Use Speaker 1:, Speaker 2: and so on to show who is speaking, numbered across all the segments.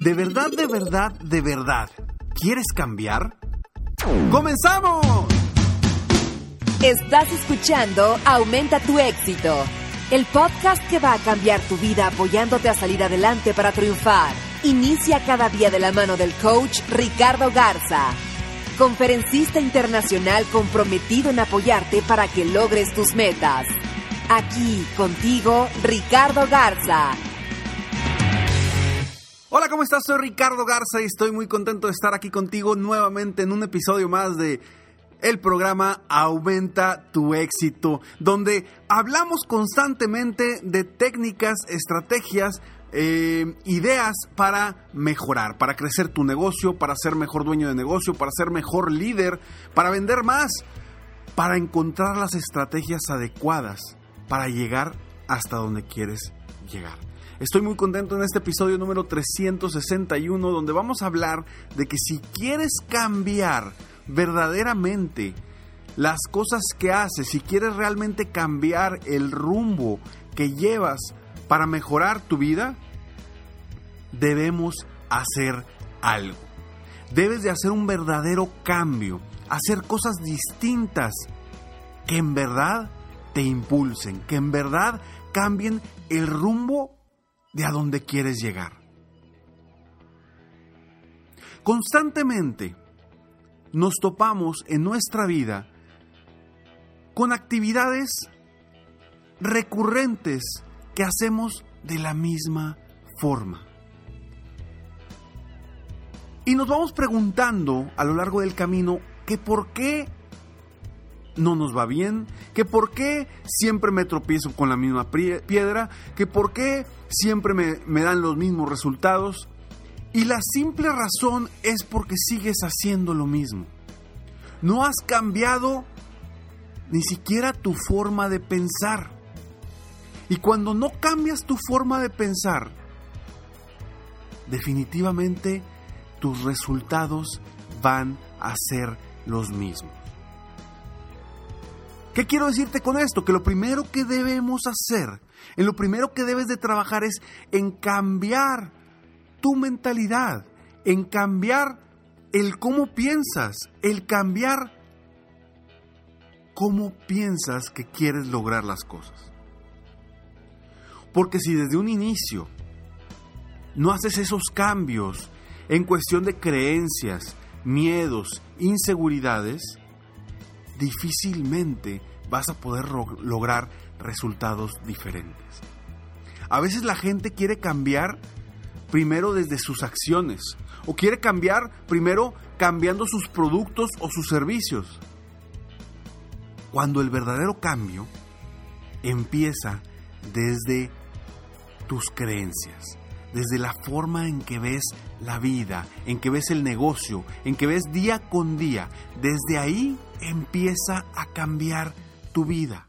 Speaker 1: ¿De verdad, de verdad, de verdad quieres cambiar? ¡Comenzamos!
Speaker 2: Estás escuchando Aumenta tu éxito, el podcast que va a cambiar tu vida apoyándote a salir adelante para triunfar. Inicia cada día de la mano del coach Ricardo Garza, conferencista internacional comprometido en apoyarte para que logres tus metas. Aquí contigo, Ricardo Garza
Speaker 1: Hola, ¿cómo estás? Soy Ricardo Garza y estoy muy contento de estar aquí contigo nuevamente en un episodio más de el programa Aumenta tu éxito, donde hablamos constantemente de técnicas, estrategias, eh, ideas para mejorar, para crecer tu negocio, para ser mejor dueño de negocio, para ser mejor líder, para vender más, para encontrar las estrategias adecuadas para llegar hasta donde quieres llegar. Estoy muy contento en este episodio número 361 donde vamos a hablar de que si quieres cambiar verdaderamente las cosas que haces, si quieres realmente cambiar el rumbo que llevas para mejorar tu vida, debemos hacer algo. Debes de hacer un verdadero cambio, hacer cosas distintas que en verdad te impulsen, que en verdad cambien el rumbo de a dónde quieres llegar. Constantemente nos topamos en nuestra vida con actividades recurrentes que hacemos de la misma forma. Y nos vamos preguntando a lo largo del camino que por qué no nos va bien, que por qué siempre me tropiezo con la misma piedra, que por qué siempre me, dan los mismos resultados. Y la simple razón es porque sigues haciendo lo mismo. No has cambiado ni siquiera tu forma de pensar. Y cuando no cambias tu forma de pensar, definitivamente tus resultados van a ser los mismos. ¿Qué quiero decirte con esto? Que lo primero que debemos hacer, en lo primero que debes de trabajar es en cambiar tu mentalidad, en cambiar el cómo piensas, el cambiar cómo piensas que quieres lograr las cosas. Porque si desde un inicio no haces esos cambios en cuestión de creencias, miedos, inseguridades, difícilmente vas a poder lograr resultados diferentes. A veces la gente quiere cambiar primero desde sus acciones o quiere cambiar primero cambiando sus productos o sus servicios. Cuando el verdadero cambio empieza desde tus creencias, desde la forma en que ves la vida, en que ves el negocio, en que ves día con día. Desde ahí empieza a cambiar tu vida.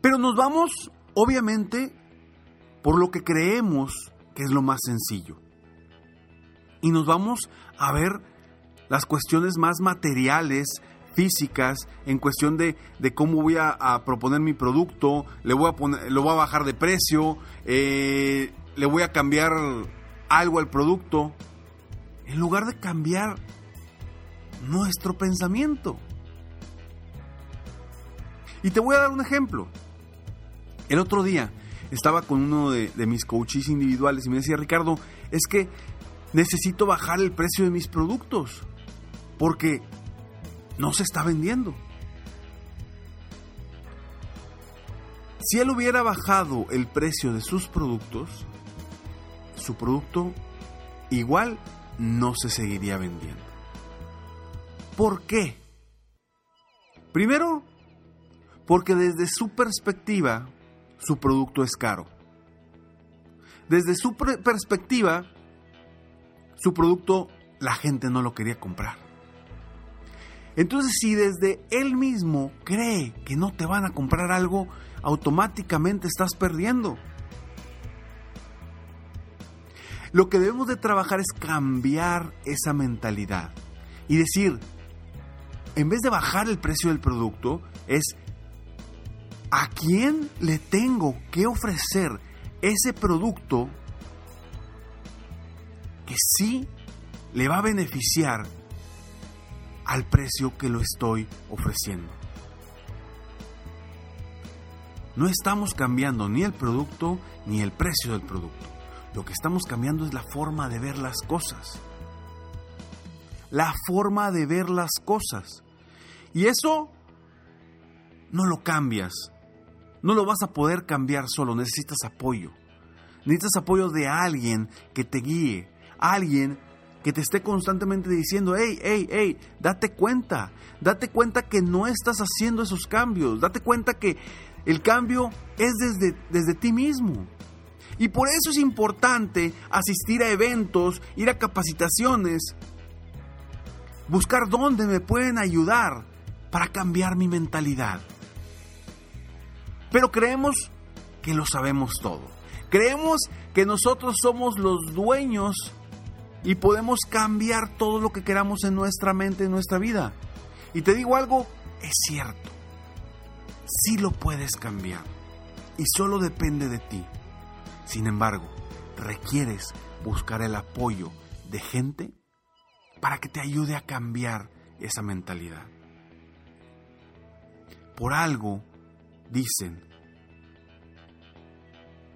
Speaker 1: Pero nos vamos, obviamente, por lo que creemos que es lo más sencillo. Y nos vamos a ver las cuestiones más materiales, físicas, en cuestión de, cómo voy a, proponer mi producto, le voy a poner, lo voy a bajar de precio, eh, le voy a cambiar algo al producto, en lugar de cambiar nuestro pensamiento. Y te voy a dar un ejemplo. El otro día estaba con uno de, mis coaches individuales y me decía, Ricardo, es que necesito bajar el precio de mis productos porque no se está vendiendo. Si él hubiera bajado el precio de sus productos, su producto igual no se seguiría vendiendo. ¿Por qué? Primero, porque desde su perspectiva, su producto es caro. Desde su perspectiva, su producto la gente no lo quería comprar. Entonces, si desde él mismo cree que no te van a comprar algo, automáticamente estás perdiendo. Lo que debemos de trabajar es cambiar esa mentalidad y decir, en vez de bajar el precio del producto, es a quién le tengo que ofrecer ese producto que sí le va a beneficiar al precio que lo estoy ofreciendo. No estamos cambiando ni el producto ni el precio del producto. Lo que estamos cambiando es la forma de ver las cosas. La forma de ver las cosas. Y eso no lo cambias. No lo vas a poder cambiar solo. Necesitas apoyo. Necesitas apoyo de alguien que te guíe. Alguien que te esté constantemente diciendo, hey, hey, hey, date cuenta. Date cuenta que no estás haciendo esos cambios. Date cuenta que el cambio es desde, desde ti mismo. Y por eso es importante asistir a eventos, ir a capacitaciones, buscar dónde me pueden ayudar para cambiar mi mentalidad. Pero creemos que lo sabemos todo. Creemos que nosotros somos los dueños y podemos cambiar todo lo que queramos en nuestra mente, en nuestra vida. Y te digo algo, es cierto. Sí lo puedes cambiar. Y solo depende de ti. Sin embargo, requieres buscar el apoyo de gente para que te ayude a cambiar esa mentalidad. Por algo dicen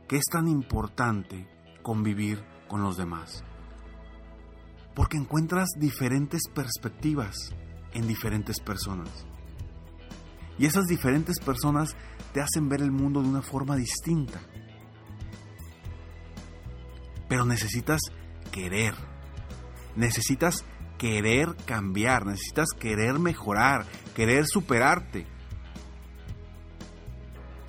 Speaker 1: que es tan importante convivir con los demás. Porque encuentras diferentes perspectivas en diferentes personas. Y esas diferentes personas te hacen ver el mundo de una forma distinta. Pero necesitas querer. Necesitas querer cambiar, necesitas querer mejorar, querer superarte.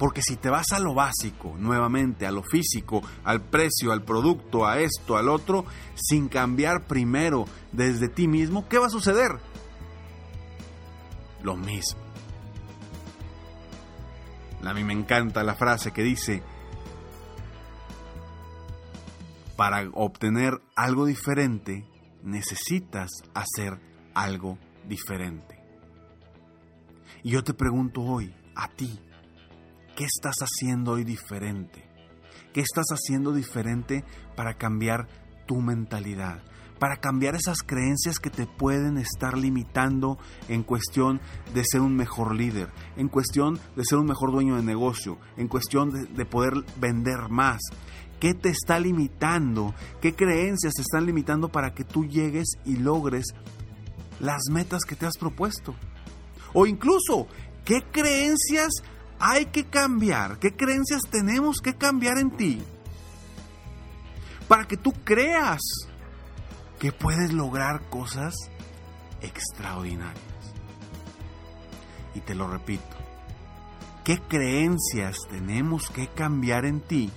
Speaker 1: Porque si te vas a lo básico, nuevamente, a lo físico, al precio, al producto, a esto, al otro, sin cambiar primero desde ti mismo, ¿qué va a suceder? Lo mismo. A mí me encanta la frase que dice, para obtener algo diferente, necesitas hacer algo diferente. Y yo te pregunto hoy, a ti, ¿qué estás haciendo hoy diferente? ¿Qué estás haciendo diferente para cambiar tu mentalidad? Para cambiar esas creencias que te pueden estar limitando en cuestión de ser un mejor líder, en cuestión de ser un mejor dueño de negocio, en cuestión de, de poder vender más, ¿Qué te está limitando? ¿Qué creencias te están limitando para que tú llegues y logres las metas que te has propuesto? O incluso, ¿qué creencias hay que cambiar? ¿Qué creencias tenemos que cambiar en ti? Para que tú creas que puedes lograr cosas extraordinarias. Y te lo repito, ¿qué creencias tenemos que cambiar en ti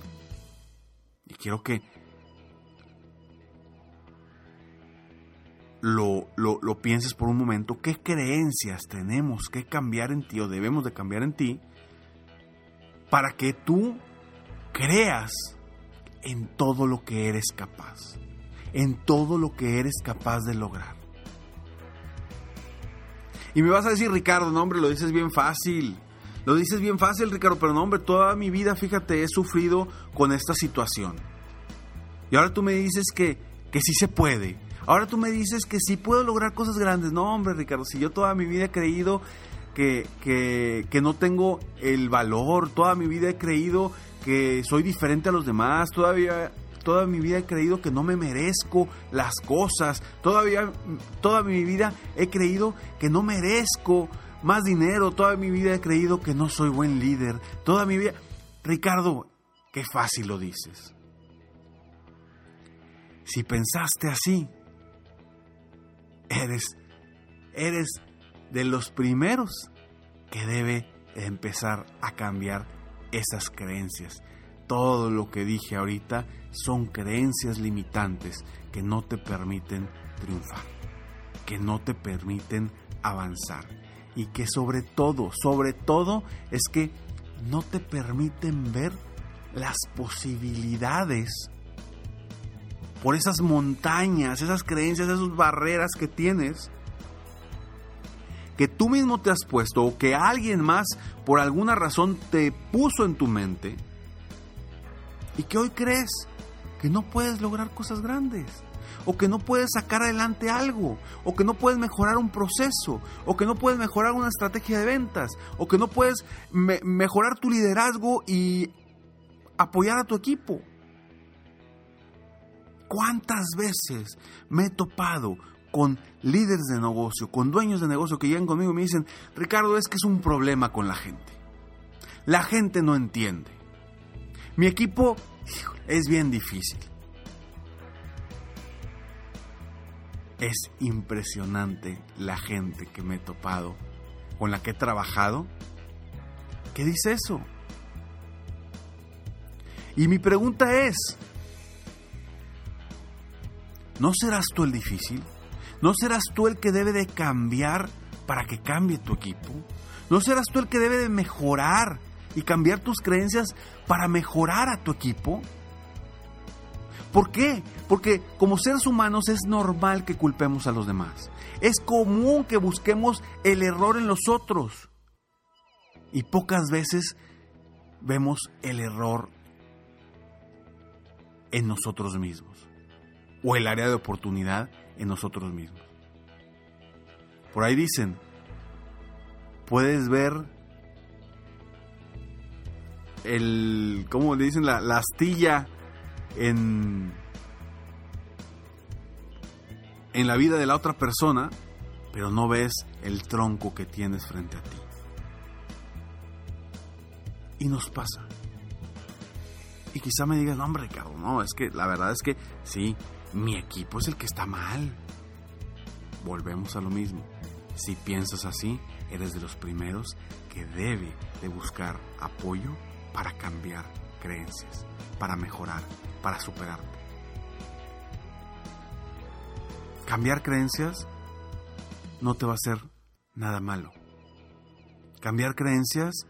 Speaker 1: y quiero que lo, lo, pienses por un momento. ¿Qué creencias tenemos que cambiar en ti o debemos de cambiar en ti para que tú creas en todo lo que eres capaz? En todo lo que eres capaz de lograr. Y me vas a decir, Ricardo, no hombre, lo dices bien fácil. Lo dices bien fácil, Ricardo, pero no, hombre, toda mi vida, fíjate, he sufrido con esta situación. Y ahora tú me dices que, que sí se puede. Ahora tú me dices que sí puedo lograr cosas grandes. No, hombre, Ricardo, si yo toda mi vida he creído que, que, no tengo el valor, toda mi vida he creído que soy diferente a los demás, todavía toda mi vida he creído que no me merezco las cosas. Todavía, toda mi vida he creído que no merezco más dinero. Toda mi vida he creído que no soy buen líder. Toda mi vida... Ricardo, qué fácil lo dices. Si pensaste así, eres, eres de los primeros que debe empezar a cambiar esas creencias. Todo lo que dije ahorita son creencias limitantes que no te permiten triunfar, que no te permiten avanzar y que sobre todo, sobre todo es que no te permiten ver las posibilidades por esas montañas, esas creencias, esas barreras que tienes que tú mismo te has puesto o que alguien más por alguna razón te puso en tu mente y que hoy crees que no puedes lograr cosas grandes o que no puedes sacar adelante algo, o que no puedes mejorar un proceso, o que no puedes mejorar una estrategia de ventas, o que no puedes mejorar tu liderazgo y apoyar a tu equipo. ¿Cuántas veces me he topado con líderes de negocio, con dueños de negocio que llegan conmigo y me dicen, Ricardo, es que es un problema con la gente. La gente no entiende. Mi equipo es bien difícil. Es impresionante la gente que me he topado, con la que he trabajado, ¿Qué dice eso. Y mi pregunta es, ¿no serás tú el difícil? ¿No serás tú el que debe de cambiar para que cambie tu equipo? ¿No serás tú el que debe de mejorar y cambiar tus creencias para mejorar a tu equipo? ¿Por qué? Porque como seres humanos es normal que culpemos a los demás. Es común que busquemos el error en los otros. Y pocas veces vemos el error en nosotros mismos. O el área de oportunidad en nosotros mismos. Por ahí dicen, puedes ver el, ¿cómo le dicen? La, la astilla en, en la vida de la otra persona, pero no ves el tronco que tienes frente a ti. Y nos pasa. Y quizá me digas, hombre, Ricardo, no, es que la verdad es que sí, mi equipo es el que está mal. Volvemos a lo mismo. Si piensas así, eres de los primeros que debe de buscar apoyo para cambiar creencias, para mejorar, para superarte. Cambiar creencias no te va a hacer nada malo. Cambiar creencias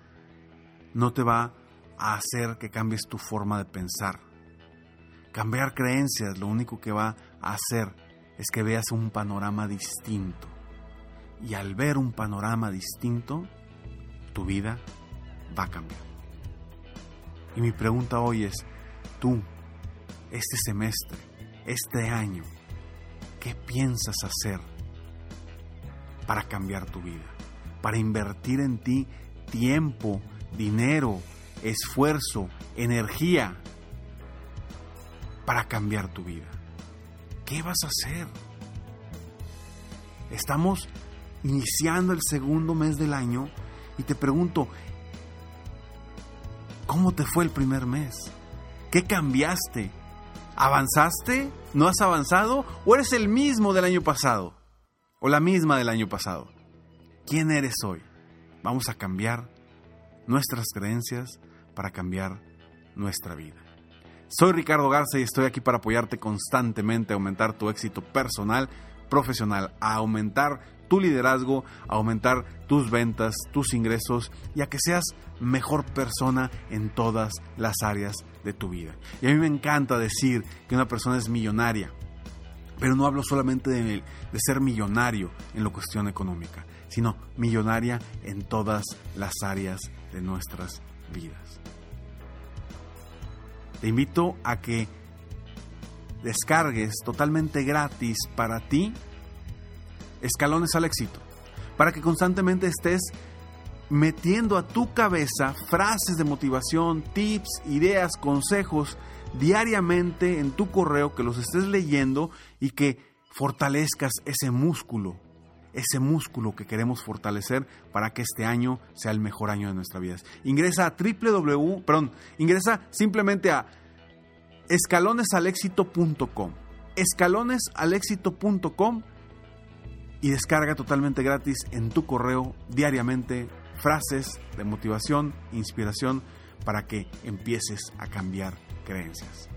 Speaker 1: no te va a hacer que cambies tu forma de pensar. Cambiar creencias lo único que va a hacer es que veas un panorama distinto. Y al ver un panorama distinto, tu vida va a cambiar. Y mi pregunta hoy es, tú, este semestre, este año, ¿qué piensas hacer para cambiar tu vida? Para invertir en ti tiempo, dinero, esfuerzo, energía para cambiar tu vida. ¿Qué vas a hacer? Estamos iniciando el segundo mes del año y te pregunto, ¿cómo te fue el primer mes? ¿Qué cambiaste? ¿Avanzaste? ¿No has avanzado? ¿O eres el mismo del año pasado? ¿O la misma del año pasado? ¿Quién eres hoy? Vamos a cambiar nuestras creencias para cambiar nuestra vida. Soy Ricardo Garza y estoy aquí para apoyarte constantemente a aumentar tu éxito personal, profesional, a aumentar tu liderazgo, a aumentar tus ventas, tus ingresos y a que seas mejor persona en todas las áreas de tu vida. Y a mí me encanta decir que una persona es millonaria, pero no hablo solamente de, de ser millonario en la cuestión económica, sino millonaria en todas las áreas de nuestras vidas. Te invito a que descargues totalmente gratis para ti escalones al éxito, para que constantemente estés metiendo a tu cabeza frases de motivación, tips, ideas, consejos diariamente en tu correo, que los estés leyendo y que fortalezcas ese músculo, ese músculo que queremos fortalecer para que este año sea el mejor año de nuestra vida. Ingresa a www, perdón, ingresa simplemente a escalonesalexito.com. Escalonesalexito.com y descarga totalmente gratis en tu correo diariamente frases de motivación, inspiración para que empieces a cambiar creencias.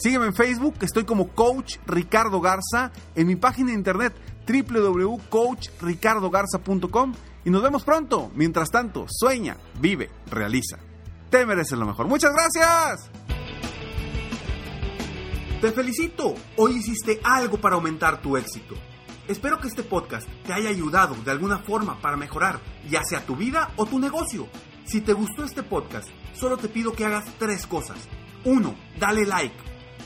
Speaker 1: Sígueme en Facebook, estoy como Coach Ricardo Garza, en mi página de internet www.coachricardogarza.com y nos vemos pronto. Mientras tanto, sueña, vive, realiza. Te mereces lo mejor. Muchas gracias. Te felicito. Hoy hiciste algo para aumentar tu éxito. Espero que este podcast te haya ayudado de alguna forma para mejorar ya sea tu vida o tu negocio. Si te gustó este podcast, solo te pido que hagas tres cosas. 1. Dale like.